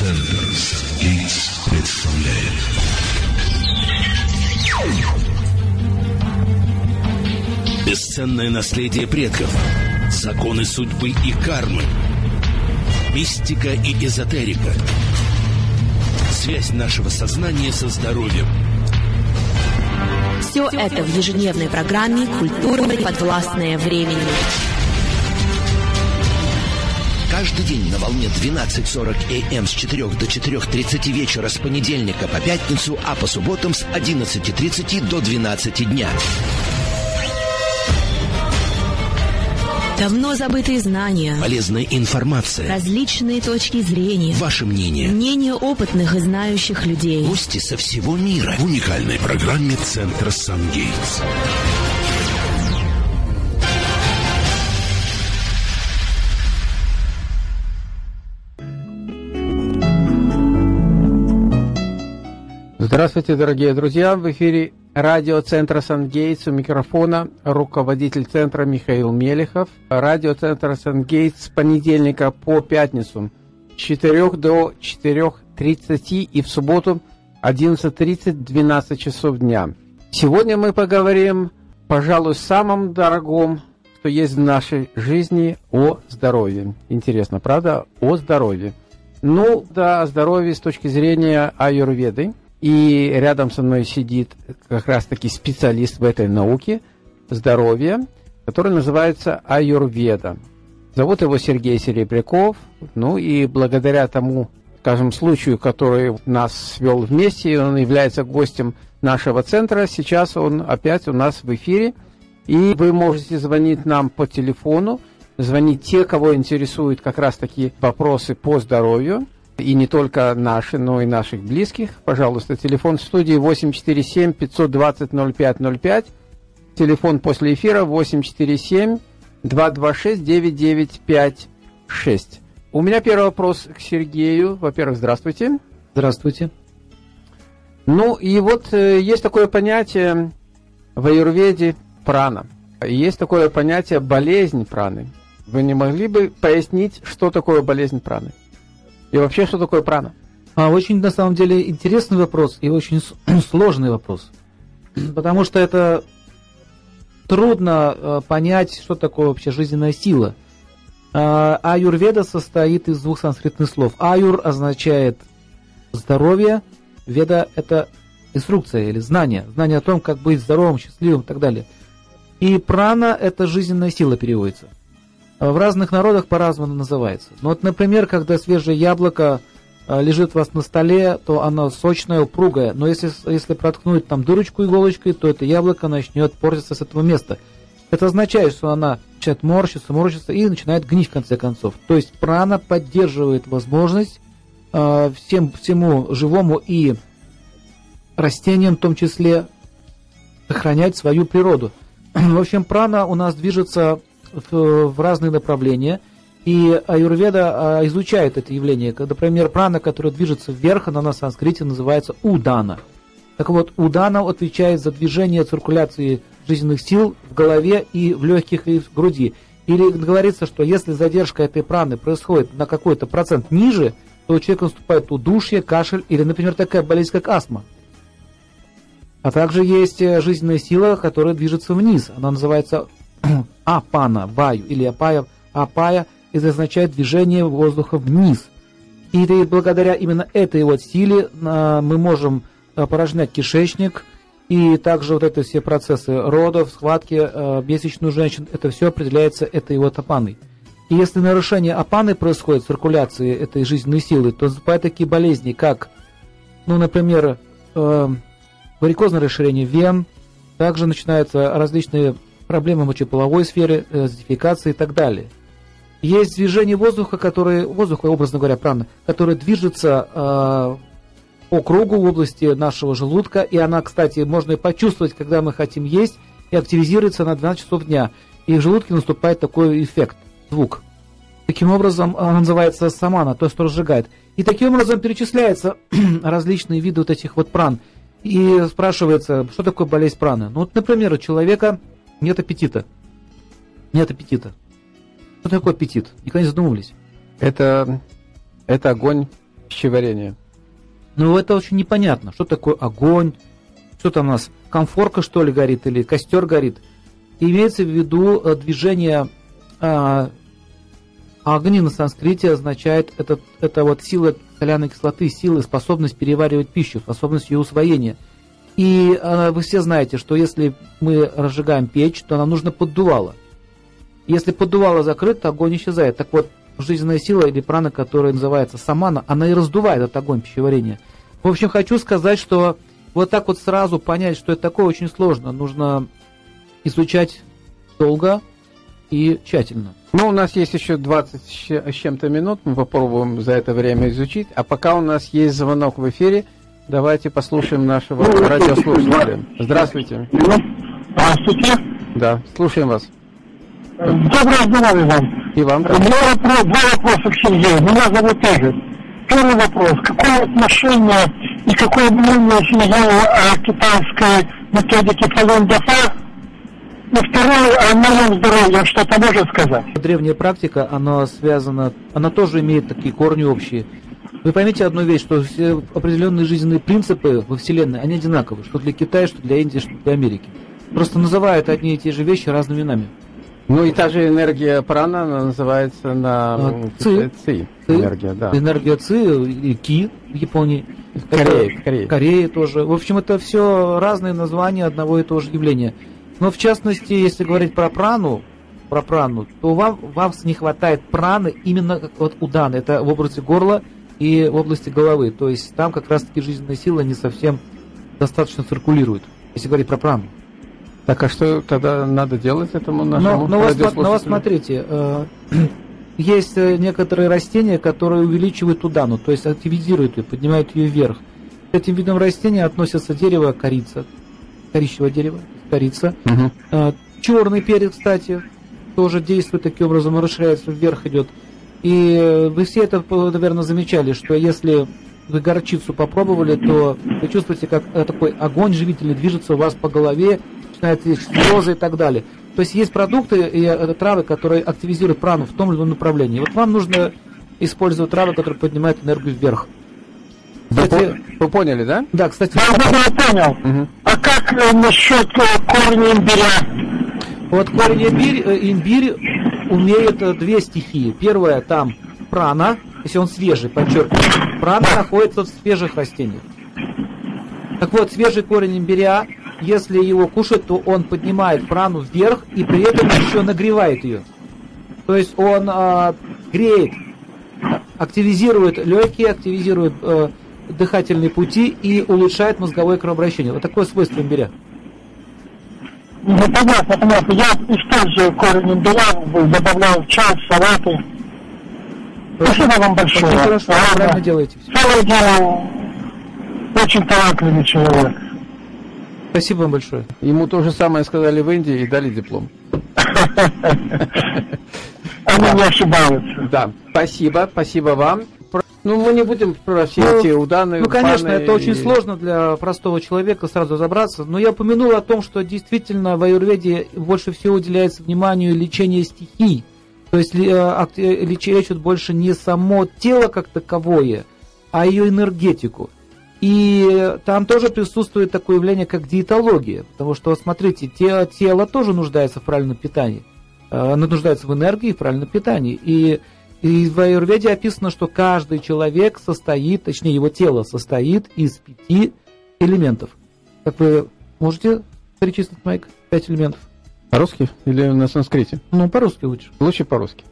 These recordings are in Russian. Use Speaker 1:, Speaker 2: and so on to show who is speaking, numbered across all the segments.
Speaker 1: Центр Сангейтс представляет Бесценное наследие предков Законы судьбы и кармы Мистика и эзотерика Связь нашего сознания со здоровьем
Speaker 2: Все это в ежедневной программе «Культурно подвластное времени».
Speaker 3: Каждый день на волне 12.40 АМ с 4 до 4.30 вечера с понедельника по пятницу, а по субботам с 11.30 до 12 дня.
Speaker 2: Давно забытые знания,
Speaker 3: Полезная информация.
Speaker 2: различные точки зрения,
Speaker 3: Ваше мнение.
Speaker 2: мнение опытных и знающих людей.
Speaker 3: Гости со всего мира.
Speaker 1: в уникальной программе Центра Сангейтс.
Speaker 4: Здравствуйте, дорогие друзья! В эфире радиоцентра Сангейтс. У микрофона руководитель центра Михаил Мелехов. Радиоцентр Сангейтс с понедельника по пятницу с 4 до 4.30 и в субботу 11.30-12 часов дня. Сегодня мы поговорим, пожалуй, о самом дорогом, что есть в нашей жизни, о здоровье. Интересно, правда? О здоровье. Ну, да, о здоровье с точки зрения аюрведы. И рядом со мной сидит как раз-таки специалист в этой науке здоровья, который называется аюрведа. Зовут его Сергей Серебряков. Ну и благодаря тому, скажем, случаю, который нас свел вместе, он является гостем нашего центра, сейчас он опять у нас в эфире. И вы можете звонить нам по телефону, звонить те, кого интересуют как раз-таки вопросы по здоровью, и не только наши, но и наших близких. Пожалуйста, телефон в студии 847 520 0505. Телефон после эфира 847 226 9956. У меня первый вопрос к Сергею. Во-первых, здравствуйте.
Speaker 5: Здравствуйте.
Speaker 4: Ну, и вот э, есть такое понятие в аюрведе прана. Есть такое понятие болезнь праны. Вы не могли бы пояснить, что такое болезнь праны? И вообще, что такое прана?
Speaker 5: А очень, на самом деле, интересный вопрос и очень сложный вопрос. Потому что это трудно э, понять, что такое вообще жизненная сила. А, Аюрведа состоит из двух санскритных слов. Аюр означает здоровье, веда – это инструкция или знание. Знание о том, как быть здоровым, счастливым и так далее. И прана – это жизненная сила переводится. В разных народах по-разному называется. Ну вот, например, когда свежее яблоко э, лежит у вас на столе, то оно сочное, упругое. Но если, если проткнуть там дырочку иголочкой, то это яблоко начнет портиться с этого места. Это означает, что она начинает морщиться, морщиться и начинает гнить в конце концов. То есть прана поддерживает возможность э, всем, всему живому и растениям в том числе сохранять свою природу. В общем, прана у нас движется в, разные направления. И аюрведа а, изучает это явление. Например, прана, которая движется вверх, она на санскрите называется удана. Так вот, удана отвечает за движение циркуляции жизненных сил в голове и в легких и в груди. Или говорится, что если задержка этой праны происходит на какой-то процент ниже, то у человека наступает удушье, кашель или, например, такая болезнь, как астма. А также есть э, жизненная сила, которая движется вниз. Она называется апана, ваю или апая, апая, это означает движение воздуха вниз. И благодаря именно этой вот силе а, мы можем а, порожнять кишечник, и также вот это все процессы родов, схватки, а, месячных женщин, это все определяется этой вот апаной. И если нарушение апаны происходит, циркуляции этой жизненной силы, то наступают такие болезни, как, ну, например, э, варикозное расширение вен, также начинаются различные проблемы мочеполовой сферы, э, зондификации и так далее. Есть движение воздуха, который, воздуха, образно говоря, прана, который движется э, по кругу в области нашего желудка, и она, кстати, можно и почувствовать, когда мы хотим есть, и активизируется на 12 часов дня. И в желудке наступает такой эффект, звук. Таким образом, она называется самана, то, что разжигает. И таким образом перечисляются различные виды вот этих вот пран. И спрашивается, что такое болезнь праны? Ну вот, например, у человека нет аппетита. Нет аппетита. Что такое аппетит? Никогда не задумывались.
Speaker 4: Это, это огонь пищеварения.
Speaker 5: Ну, это очень непонятно. Что такое огонь? Что там у нас? Комфорка, что ли, горит? Или костер горит? И имеется в виду э, движение а, огни на санскрите означает это, это вот сила соляной кислоты, сила, способность переваривать пищу, способность ее усвоения. И а, вы все знаете, что если мы разжигаем печь, то нам нужно поддувало. Если поддувало закрыто, огонь исчезает. Так вот, жизненная сила или прана, которая называется самана, она и раздувает этот огонь пищеварения. В общем, хочу сказать, что вот так вот сразу понять, что это такое, очень сложно. Нужно изучать долго и тщательно.
Speaker 4: Ну, у нас есть еще 20 с чем-то минут, мы попробуем за это время изучить. А пока у нас есть звонок в эфире, давайте послушаем нашего радиослушателя. Здравствуйте.
Speaker 6: Здравствуйте.
Speaker 4: Да, слушаем вас.
Speaker 6: Доброго здоровья вам.
Speaker 4: И вам.
Speaker 6: У меня вопрос, два вопроса к Сергею. Меня зовут Игорь. Первый вопрос. Какое отношение и какое мнение Сергея о китайской методике Фалун Дафа? И второе, о моем здоровье что-то может сказать?
Speaker 5: Древняя практика, она связана, она тоже имеет такие корни общие. Вы поймите одну вещь, что все определенные жизненные принципы во Вселенной, они одинаковы, что для Китая, что для Индии, что для Америки. Просто называют одни и те же вещи разными именами.
Speaker 4: Ну и та же энергия прана она называется на
Speaker 5: А, ци.
Speaker 4: ци.
Speaker 5: Ци.
Speaker 4: Энергия, да.
Speaker 5: Энергия Ци и Ки в Японии.
Speaker 4: В Корее, в Корее.
Speaker 5: Тоже. В общем, это все разные названия одного и того же явления. Но в частности, если говорить про прану, про прану, то вам, вам не хватает праны именно вот у Даны. Это в области горла и в области головы. То есть там как раз-таки жизненная сила не совсем достаточно циркулирует, если говорить про прану.
Speaker 4: Так, а что тогда надо делать этому нашему
Speaker 5: но, вас, но вас смотрите, э, есть э, некоторые растения, которые увеличивают удану, то есть активизируют ее, поднимают ее вверх. К этим видам растения относятся дерево корица, коричневое дерево, корица.
Speaker 4: Мгм.
Speaker 5: Э, Черный перец, кстати, тоже действует таким образом, расширяется вверх идет. И э, вы все это, наверное, замечали, что если вы горчицу попробовали, то вы чувствуете, как э, такой огонь живительный движется у вас по голове, начинает есть слезы и так далее. То есть есть продукты и э, травы, которые активизируют прану в том или ином направлении. Вот вам нужно использовать травы, которые поднимают энергию вверх.
Speaker 4: Вы,
Speaker 5: Кстати,
Speaker 4: вы поняли, да?
Speaker 5: да, кстати,
Speaker 6: Я понял.
Speaker 4: Мгм.
Speaker 6: А как насчет корня имбиря?
Speaker 5: Вот корень имбирь, имбирь умеет э, две стихии. Первая там прана, если он свежий, подчеркиваю. Прана находится в свежих растениях. Так вот, свежий корень имбиря, если его кушать, то он поднимает прану вверх и при этом еще нагревает ее. То есть он а, греет, активизирует легкие, активизирует э, дыхательные пути и улучшает мозговое кровообращение. Вот такое свойство имбиря.
Speaker 6: Ну, понятно, понятно. Я использую корень имбиря, добавляю в чай, в салаты. Спасибо вам большое. Ладно.
Speaker 5: правильно делаете.
Speaker 6: Целое дело, очень талантливый человек.
Speaker 5: Спасибо вам большое.
Speaker 4: Ему то же самое сказали в Индии и дали диплом.
Speaker 6: Они не ошибаются.
Speaker 4: Да, спасибо, спасибо вам. Ну, мы не будем про все
Speaker 5: Ну,
Speaker 4: эти уданы.
Speaker 5: Ну, конечно, это очень
Speaker 4: и-
Speaker 5: сложно для простого человека сразу разобраться, но я упомянул о том, что действительно в аюрведе больше всего уделяется вниманию лечению стихий. То есть э, э, леч- лечат больше не само тело как таковое, а ее энергетику. И там тоже присутствует такое явление, как диетология. Потому что, смотрите, те- тело тоже нуждается в правильном питании. Э, Оно нуждается в энергии и в правильном питании. И, и в Аюрведе описано, что каждый человек состоит, точнее его тело состоит из пяти элементов. Как вы можете перечислить, Майк, пять элементов?
Speaker 4: По-русски или на санскрите?
Speaker 5: Ну, по-русски лучше.
Speaker 4: Лучше по-русски.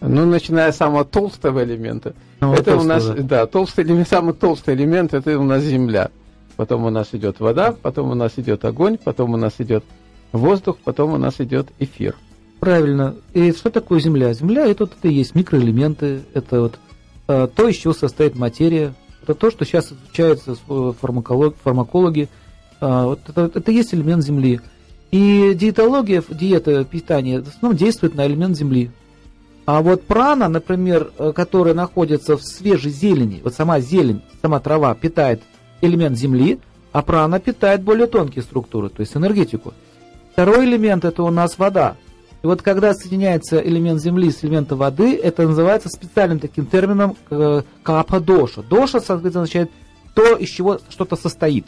Speaker 4: Ну, начиная с самого толстого элемента.
Speaker 5: Ну,
Speaker 4: это у
Speaker 5: толстого,
Speaker 4: нас,
Speaker 5: да.
Speaker 4: да, толстый элемент, самый толстый элемент, это у нас земля. Потом у нас идет вода, потом у нас идет огонь, потом у нас идет воздух, потом у нас идет эфир.
Speaker 5: Правильно. И что такое Земля? Земля это, вот, это и есть микроэлементы, это вот э, то, из чего состоит материя. Это то, что сейчас изучается с, э, фармаколог- фармакологи. А, вот это, это есть элемент Земли. И диетология, диета, питание, в основном действует на элемент Земли. А вот прана, например, э, которая находится в свежей зелени, вот сама зелень, сама трава питает элемент Земли, а прана питает более тонкие структуры, то есть энергетику. Второй элемент это у нас вода. И вот когда соединяется элемент земли с элементом воды, это называется специальным таким термином э, капа доша. Доша, соответственно, означает то, из чего что-то состоит.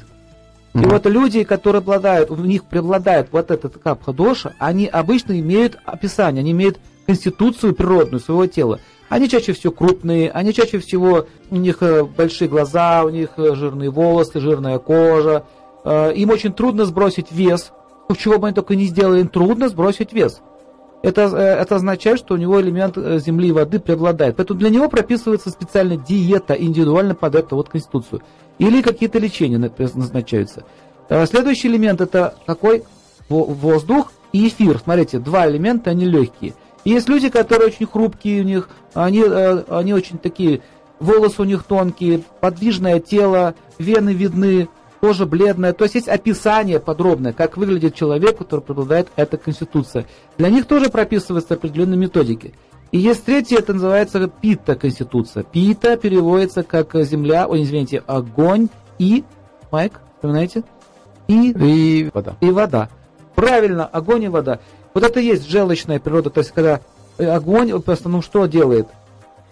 Speaker 5: И вот люди, которые обладают, у них преобладает вот этот капха доша, они обычно имеют описание, они имеют конституцию природную своего тела. Они чаще всего крупные, они чаще всего, у них э, большие глаза, у них э, жирные волосы, жирная кожа. Э, им очень трудно сбросить вес. Чего бы они только не сделали, им трудно сбросить вес. Это, это означает, что у него элемент земли и воды преобладает. Поэтому для него прописывается специальная диета индивидуально под эту вот конституцию. Или какие-то лечения назначаются. Следующий элемент это какой? Воздух и эфир. Смотрите, два элемента, они легкие. Есть люди, которые очень хрупкие у них, они, э, они очень такие, волосы у них тонкие, подвижное тело, вены видны, кожа бледная. То есть есть описание подробное, как выглядит человек, который преобладает эта конституция. Для них тоже прописываются определенные методики. И есть третье, это называется пита конституция. Пита переводится как земля, ой, извините, огонь и, Майк, вспоминаете?
Speaker 4: И, и вода.
Speaker 5: И вода. Правильно, огонь и вода. Вот это и есть желчная природа, то есть когда э, огонь, просто, ну что делает?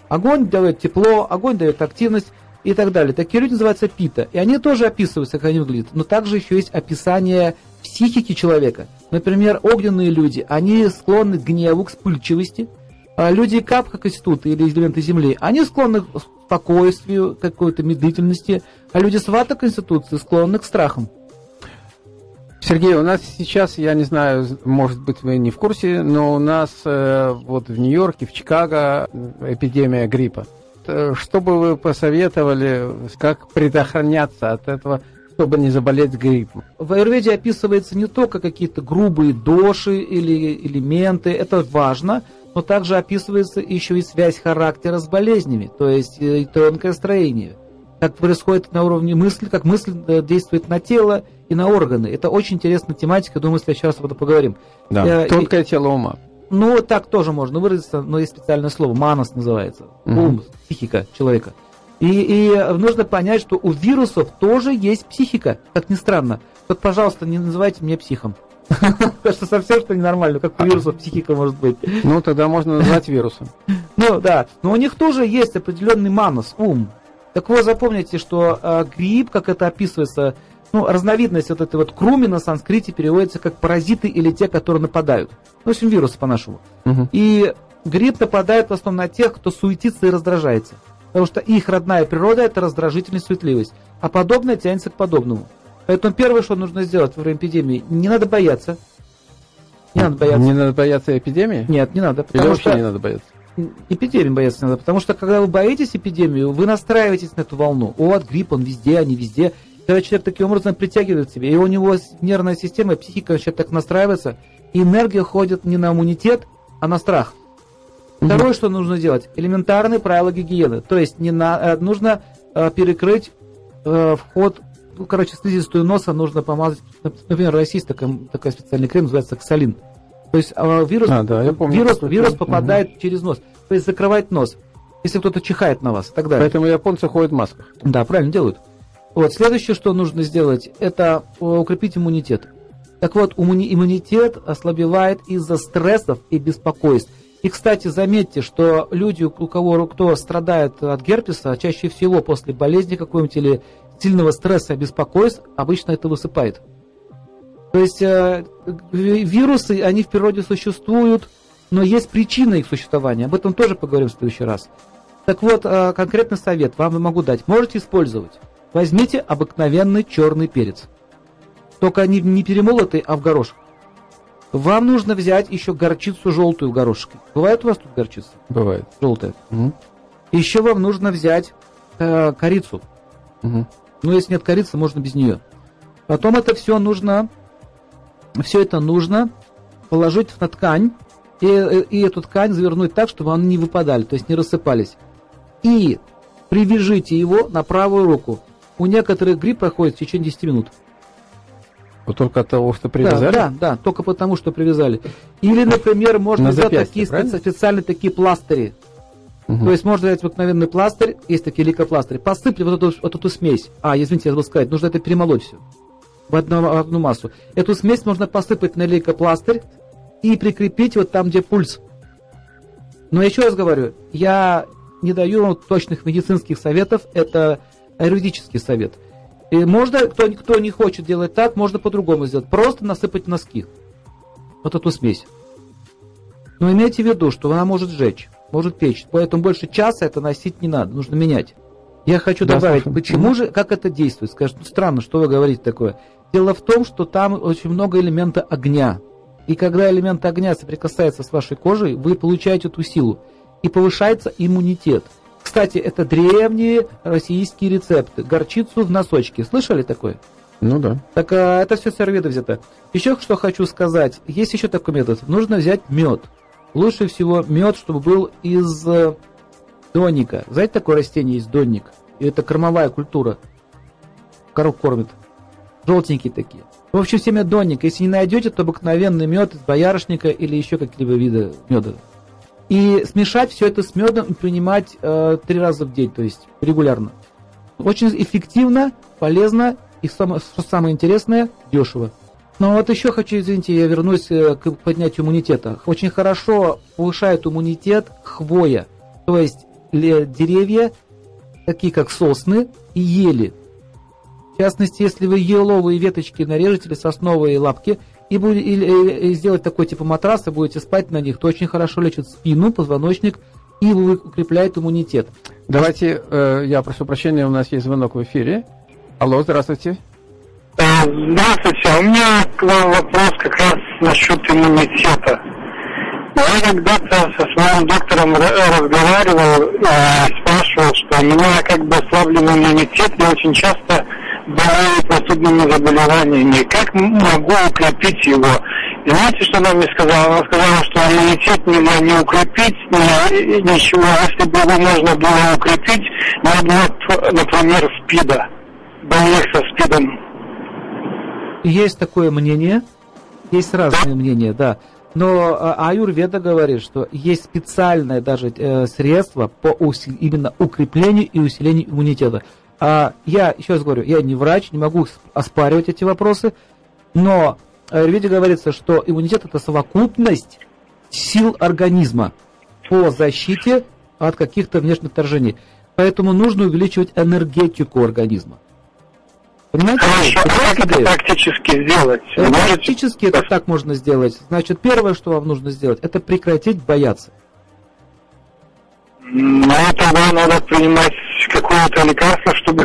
Speaker 5: Огонь дает тепло, огонь дает активность и так далее. Такие люди называются пита. И они тоже описываются, как они выглядят. Но также еще есть описание психики человека. Например, огненные люди, они склонны к гневу, к вспыльчивости. А люди капха конституты или элементы земли, они склонны к спокойствию, к какой-то медлительности. А люди свата конституции склонны к страхам.
Speaker 4: Сергей, у нас сейчас, я не знаю, может быть, вы не в курсе, но у нас э, вот в Нью-Йорке, в Чикаго эпидемия гриппа. Э, что бы вы посоветовали, как предохраняться от этого, чтобы не заболеть гриппом?
Speaker 5: В Аюрведе описывается не только какие-то грубые доши или элементы, это важно, но также описывается еще и связь характера с болезнями, то есть э, тонкое строение как происходит на уровне мысли, как мысль э, действует на тело и на органы. Это очень интересная тематика, думаю, следующий раз об этом поговорим.
Speaker 4: Да,
Speaker 5: Я,
Speaker 4: тонкое и, тело ума.
Speaker 5: Ну, так тоже можно выразиться, но есть специальное слово, манас называется, угу. ум, психика человека. И, и нужно понять, что у вирусов тоже есть психика, как ни странно. Вот, пожалуйста, не называйте меня психом. Потому что совсем что ненормально, как у вирусов психика может быть.
Speaker 4: Ну, тогда можно назвать вирусом.
Speaker 5: Ну, да. Но у них тоже есть определенный манус, ум. Так вот, запомните, что э, грипп, как это описывается, ну, разновидность вот этой вот круми на санскрите переводится как паразиты или те, которые нападают. Ну, в общем, вирусы по-нашему. Угу. И грипп нападает в основном на тех, кто суетится и раздражается. Потому что их родная природа – это раздражительность, суетливость. А подобное тянется к подобному. Поэтому первое, что нужно сделать во время эпидемии, не надо бояться.
Speaker 4: Не надо бояться. Не надо бояться эпидемии?
Speaker 5: Нет, не надо.
Speaker 4: Или вообще что... не надо бояться?
Speaker 5: эпидемии бояться надо, потому что когда вы боитесь эпидемию, вы настраиваетесь на эту волну. Вот грипп, он везде, они везде. Когда человек таким образом притягивает себя, и у него нервная система, психика начинает так настраиваться, и энергия ходит не на иммунитет, а на страх. Второе, что нужно делать, элементарные правила гигиены. То есть не на, э, нужно э, перекрыть э, вход, ну, короче, слизистую носа нужно помазать. Например, есть такая, такая специальный крем, называется Оксалин. То есть э, вирус, а, да, помню, вирус, вирус попадает угу. через нос. То есть закрывает нос. Если кто-то чихает на вас и так далее.
Speaker 4: Поэтому японцы ходят в масках.
Speaker 5: Да, правильно делают. Вот, следующее, что нужно сделать, это э, укрепить иммунитет. Так вот, иммунитет ослабевает из-за стрессов и беспокойств. И, кстати, заметьте, что люди, у кого кто страдает от герпеса, чаще всего после болезни какой-нибудь или сильного стресса и беспокойств, обычно это высыпает. То есть э, вирусы, они в природе существуют, но есть причина их существования. Об этом тоже поговорим в следующий раз. Так вот, э, конкретный совет вам могу дать. Можете использовать. Возьмите обыкновенный черный перец. Только не, не перемолотый, а в горошек. Вам нужно взять еще горчицу желтую в горошке. Бывает у вас тут горчица?
Speaker 4: Бывает.
Speaker 5: Желтая. Угу. Еще вам нужно взять э, корицу. Угу. Но если нет корицы, можно без нее. Потом это все нужно все это нужно положить на ткань и, и эту ткань завернуть так, чтобы они не выпадали, то есть не рассыпались. И привяжите его на правую руку. У некоторых грипп проходит в течение 10 минут.
Speaker 4: Вот только от того, что привязали?
Speaker 5: Да, да, да, только потому, что привязали. Или, например, можно на взять такие правильно? специальные такие пластыри. Угу. То есть можно взять обыкновенный пластырь, есть такие лейкопластыри, посыпать вот эту, вот эту смесь. А, извините, я забыл сказать, нужно это перемолоть все в одну, в одну массу. Эту смесь можно посыпать на лейкопластырь и прикрепить вот там, где пульс. Но еще раз говорю, я не даю точных медицинских советов, это юридический совет. И можно, кто, кто не хочет делать так, можно по-другому сделать. Просто насыпать носки. Вот эту смесь. Но имейте в виду, что она может сжечь, может печь. Поэтому больше часа это носить не надо, нужно менять. Я хочу да, добавить, слушай. почему же, как это действует? Скажут, ну, странно, что вы говорите такое. Дело в том, что там очень много элемента огня. И когда элемент огня соприкасается с вашей кожей, вы получаете эту силу. И повышается иммунитет. Кстати, это древние российские рецепты. Горчицу в носочке. Слышали такое?
Speaker 4: Ну да.
Speaker 5: Так а, это все с Арведа взято. Еще что хочу сказать. Есть еще такой метод. Нужно взять мед. Лучше всего мед, чтобы был из э, донника. Знаете, такое растение есть донник? И это кормовая культура. Коров кормит. Желтенькие такие. В общем, семя донника. Если не найдете, то обыкновенный мед из боярышника или еще какие-либо виды меда. И смешать все это с медом и принимать э, три раза в день, то есть регулярно. Очень эффективно, полезно и, самое, что самое интересное, дешево. Но вот еще хочу, извините, я вернусь э, к поднятию иммунитета. Очень хорошо повышает иммунитет хвоя, то есть деревья, такие как сосны и ели. В частности, если вы еловые веточки нарежете или сосновые лапки и, будете, и, и сделать такой типа матраса, будете спать на них, то очень хорошо лечит спину, позвоночник и укрепляет иммунитет.
Speaker 4: Давайте, э, я прошу прощения, у нас есть звонок в эфире. Алло, здравствуйте.
Speaker 6: Э, здравствуйте, у меня к вам вопрос как раз насчет иммунитета. Я когда-то со своим доктором разговаривал и спрашивал, что у меня как бы ослабленный иммунитет, я очень часто болею простудными заболеваниями. Как могу укрепить его? И знаете, что она мне сказала? Она сказала, что иммунитет нельзя не укрепить, ни, ничего. Если бы его можно было укрепить, надо, например, СПИДа, больных со СПИДом.
Speaker 5: Есть такое мнение, есть разные мнения, да. Но а, Аюрведа говорит, что есть специальное даже э, средство по усил... именно укреплению и усилению иммунитета. А я еще раз говорю, я не врач, не могу оспаривать эти вопросы, но в Аюрведе говорится, что иммунитет это совокупность сил организма по защите от каких-то внешних вторжений. Поэтому нужно увеличивать энергетику организма.
Speaker 6: Понимаете? Хорошо, а как это практически сделать?
Speaker 5: Практически это так можно сделать. Значит, первое, что вам нужно сделать, это прекратить бояться.
Speaker 6: Ну, тогда надо принимать какое-то лекарство, чтобы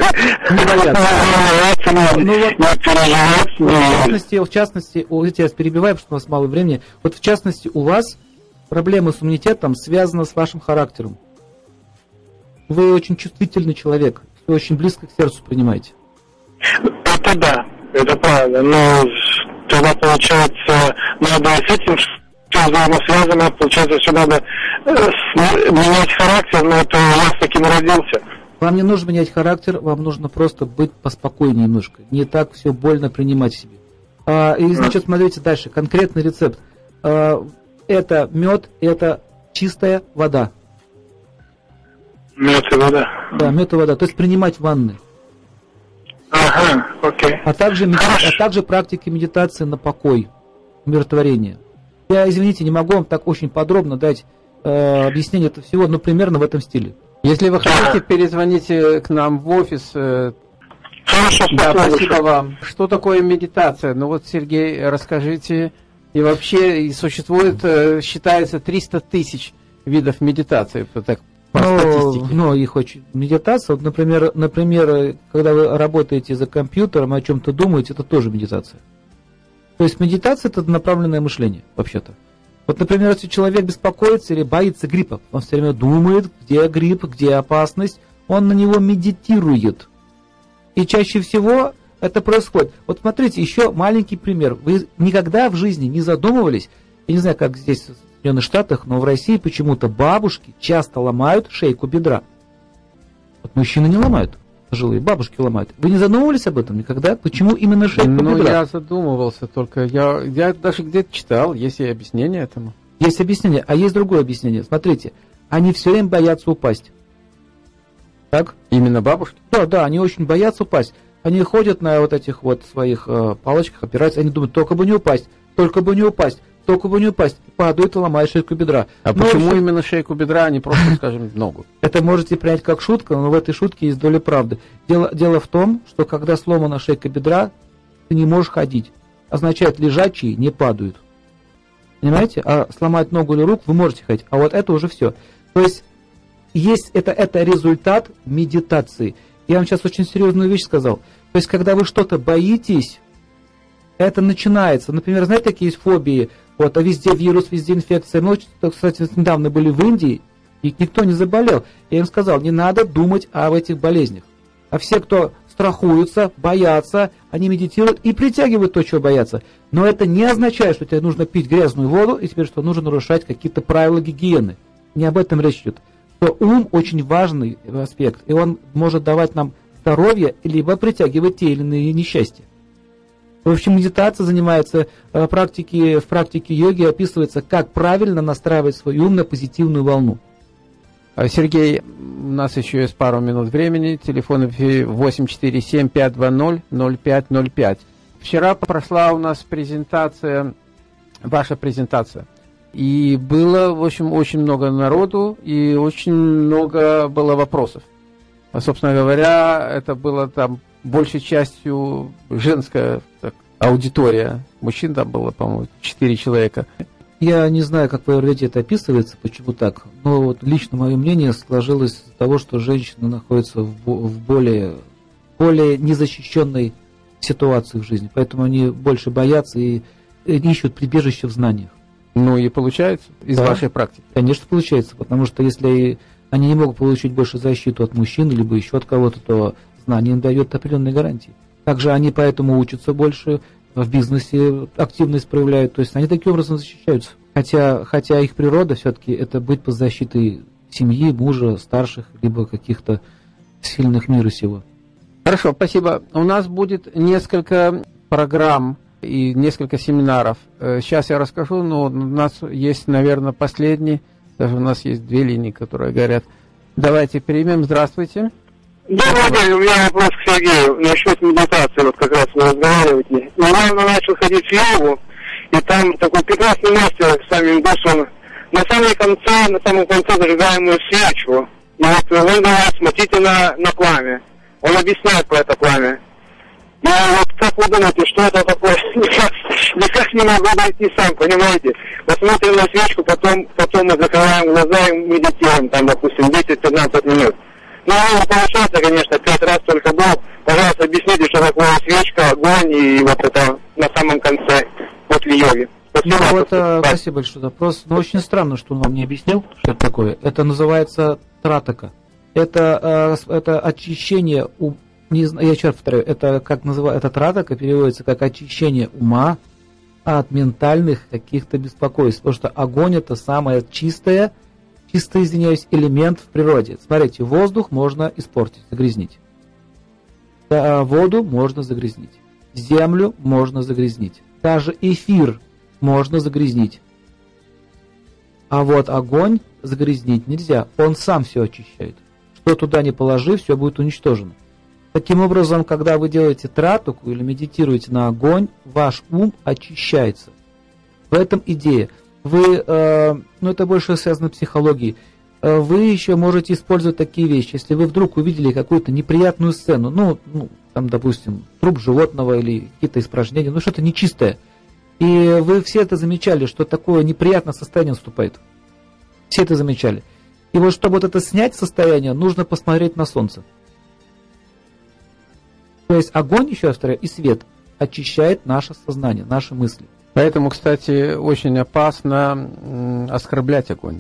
Speaker 6: не бояться, не, ну, вот, не переживать.
Speaker 5: В частности, в частности, я вас перебиваю, потому что у нас мало времени. Вот в частности, у вас проблемы с иммунитетом связаны с вашим характером. Вы очень чувствительный человек, вы очень близко к сердцу принимаете.
Speaker 6: Это да, это правда. Но тогда получается, надо с этим все взаимосвязано, получается, все надо э, менять характер, но это у вас таким родился.
Speaker 5: Вам не нужно менять характер, вам нужно просто быть поспокойнее немножко. Не так все больно принимать себе. А, и, значит, смотрите дальше. Конкретный рецепт. А, это мед, это чистая вода.
Speaker 6: Мед и вода.
Speaker 5: Да, мед и вода. То есть принимать ванны.
Speaker 6: Ага, окей.
Speaker 5: А также, меди... а также практики медитации на покой, умиротворение. Я, извините, не могу вам так очень подробно дать э, объяснение этого всего, но примерно в этом стиле.
Speaker 4: Если вы хотите, перезвоните к нам в офис. Э,
Speaker 6: Хорошо,
Speaker 4: да, спасибо вам. Что такое медитация? Ну вот, Сергей, расскажите. И вообще существует, э, считается, 300 тысяч видов медитации. Так, по
Speaker 5: ну, статистике. Ну, их очень... Медитация, вот, например, например, когда вы работаете за компьютером, о чем-то думаете, это тоже медитация. То есть медитация – это направленное мышление, вообще-то. Вот, например, если человек беспокоится или боится гриппа, он все время думает, где грипп, где опасность, он на него медитирует. И чаще всего это происходит. Вот смотрите, еще маленький пример. Вы никогда в жизни не задумывались, я не знаю, как здесь Соединенных Штатах, но в России почему-то бабушки часто ломают шейку бедра. Вот мужчины не ломают пожилые, бабушки ломают. Вы не задумывались об этом никогда? Почему именно шейку
Speaker 4: ну, я задумывался только. Я, я даже где-то читал, есть и объяснение этому.
Speaker 5: Есть объяснение, а есть другое объяснение. Смотрите, они все время боятся упасть. Так?
Speaker 4: Именно бабушки?
Speaker 5: Да, да, они очень боятся упасть. Они ходят на вот этих вот своих э, палочках, опираются, они думают, только бы не упасть, только бы не упасть. Только бы не упасть. Падают и ломают шейку бедра.
Speaker 4: А
Speaker 5: Но
Speaker 4: почему
Speaker 5: вообще-
Speaker 4: именно шейку бедра, а не просто, скажем, ногу?
Speaker 5: Это можете принять как шутка, но в этой шутке есть доля правды. Дело, дело в том, что когда сломана шейка бедра, ты не можешь ходить. Означает, лежачие не падают. Понимаете? А сломать ногу или руку вы можете ходить. А вот это уже все. То есть, есть это, это результат медитации. Я вам сейчас очень серьезную вещь сказал. То есть, когда вы что-то боитесь, это начинается. Например, знаете, такие есть фобии. Вот, а везде вирус, везде инфекция. Мы, кстати, недавно были в Индии, и никто не заболел. Я им сказал, не надо думать об этих болезнях. А все, кто страхуются, боятся, они медитируют и притягивают то, чего боятся. Но это не означает, что тебе нужно пить грязную воду и теперь, что нужно нарушать какие-то правила гигиены. Не об этом речь идет. Что ум очень важный аспект, и он может давать нам здоровье, либо притягивать те или иные несчастья. В общем, медитация занимается э, практике, в практике йоги описывается, как правильно настраивать свой ум на позитивную волну.
Speaker 4: А, Сергей, у нас еще есть пару минут времени. Телефон в эфире 847-520-0505. Вчера прошла у нас презентация, ваша презентация. И было, в общем, очень много народу и очень много было вопросов. А, собственно говоря, это было там большей частью женская так, аудитория. Мужчин там было, по-моему, 4 человека.
Speaker 5: Я не знаю, как в Аюрведе это описывается, почему так, но вот лично мое мнение сложилось из того, что женщина находится в, в более, более незащищенной ситуации в жизни, поэтому они больше боятся и, и ищут прибежище в знаниях.
Speaker 4: Ну и получается из
Speaker 5: Да.
Speaker 4: вашей практики.
Speaker 5: Конечно, получается, потому что если они не могут получить больше защиту от мужчин, либо еще от кого-то, то знание дает определенные гарантии. Также они поэтому учатся больше, в бизнесе активность проявляют, то есть они таким образом защищаются. Хотя, хотя их природа все-таки это быть под защитой семьи, мужа, старших, либо каких-то сильных мира сего.
Speaker 4: Хорошо, спасибо. У нас будет несколько программ и несколько семинаров. Э, Сейчас я расскажу, но у нас есть, наверное, последний. Даже у нас есть две линии, которые горят. Давайте примем. Здравствуйте.
Speaker 6: Добрый день, у меня вопрос к Сергею насчет медитации, вот как раз вы разговариваете. Недавно начал ходить в йогу, и там такой прекрасный мастер, сами он на самом конце, на самом конце зажигаемую свечу. И вот он говорит, смотрите на, на пламя. Он объясняет про это пламя. И вот как вы думаете, что это такое? Никак, никак не могу найти сам, понимаете? Вот смотрим на свечку, потом, потом мы закрываем глаза и медитируем, там, допустим, 10-15 минут. Ну, не получается, конечно, пять раз только был. Пожалуйста, объясните, что такое свечка, огонь и вот это на самом конце после йоги. Спасибо.
Speaker 5: Ну, вот, э, спасибо большое вопрос. Но очень странно, что он вам не объяснил, что это такое. Это называется тратака. Это, э, это очищение, у, не знаю, я еще раз повторяю, это как называется, это тратака переводится как очищение ума от ментальных каких-то беспокойств. Потому что огонь это самое чистое, чисто, извиняюсь, элемент в природе. Смотрите, воздух можно испортить, загрязнить. Да, воду можно загрязнить. Землю можно загрязнить. Даже эфир можно загрязнить. А вот огонь загрязнить нельзя. Он сам все очищает. Что туда не положи, все будет уничтожено. Таким образом, когда вы делаете тратуку или медитируете на огонь, ваш ум очищается. В этом идея. Вы, э, ну это больше связано с психологией. Э, Вы еще можете использовать такие вещи. Если вы вдруг увидели какую-то неприятную сцену, ну, ну там, допустим, труп животного или какие-то испражнения, ну что-то нечистое, и вы все это замечали, что такое неприятное состояние наступает. Все это замечали. И вот чтобы вот это снять состояние, нужно посмотреть на солнце. То есть огонь, еще раз повторяю, и свет очищает наше сознание, наши мысли.
Speaker 4: Поэтому, кстати, очень опасно оскорблять огонь.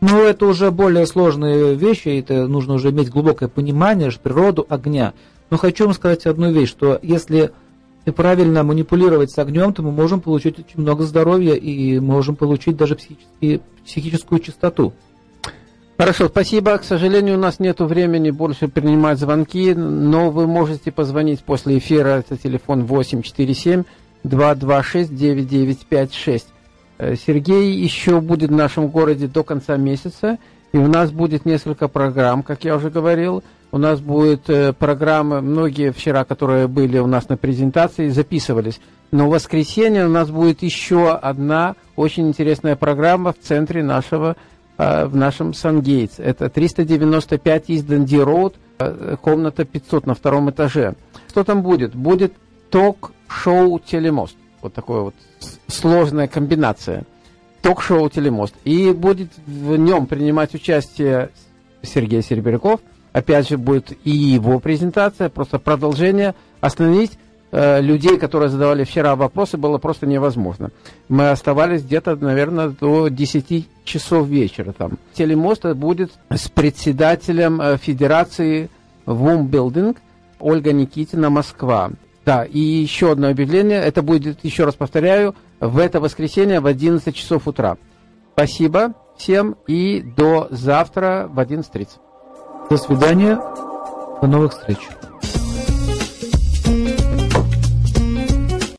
Speaker 5: Но это уже более сложные вещи, это нужно уже иметь глубокое понимание, природу огня. Но хочу вам сказать одну вещь, что если правильно манипулировать с огнем, то мы можем получить очень много здоровья и можем получить даже психическую чистоту.
Speaker 4: Хорошо, спасибо. К сожалению, у нас нет времени больше принимать звонки, но вы можете позвонить после эфира. Это телефон 847 226 9956. Э, Сергей еще будет в нашем городе до конца месяца, и у нас будет несколько программ, как я уже говорил. У нас будет э, программы, многие вчера, которые были у нас на презентации, записывались. Но в воскресенье у нас будет еще одна очень интересная программа в центре нашего, э, в нашем Сангейтс. Это 395 из Данди Роуд, комната 500 на втором этаже. Что там будет? Будет ток-шоу «Телемост». Вот такая вот сложная комбинация. Ток-шоу «Телемост». И будет в нем принимать участие Сергей Серебряков – опять же, будет и его презентация, просто продолжение. Остановить э, людей, которые задавали вчера вопросы, было просто невозможно. Мы оставались где-то, наверное, до 10 часов вечера там. Телемост будет с председателем э, Федерации ВУМ Билдинг Ольга Никитина, Москва. Да, и еще одно объявление, это будет, еще раз повторяю, в это воскресенье в 11 часов утра. Спасибо всем и до завтра в 11.30.
Speaker 5: До свидания. До новых встреч.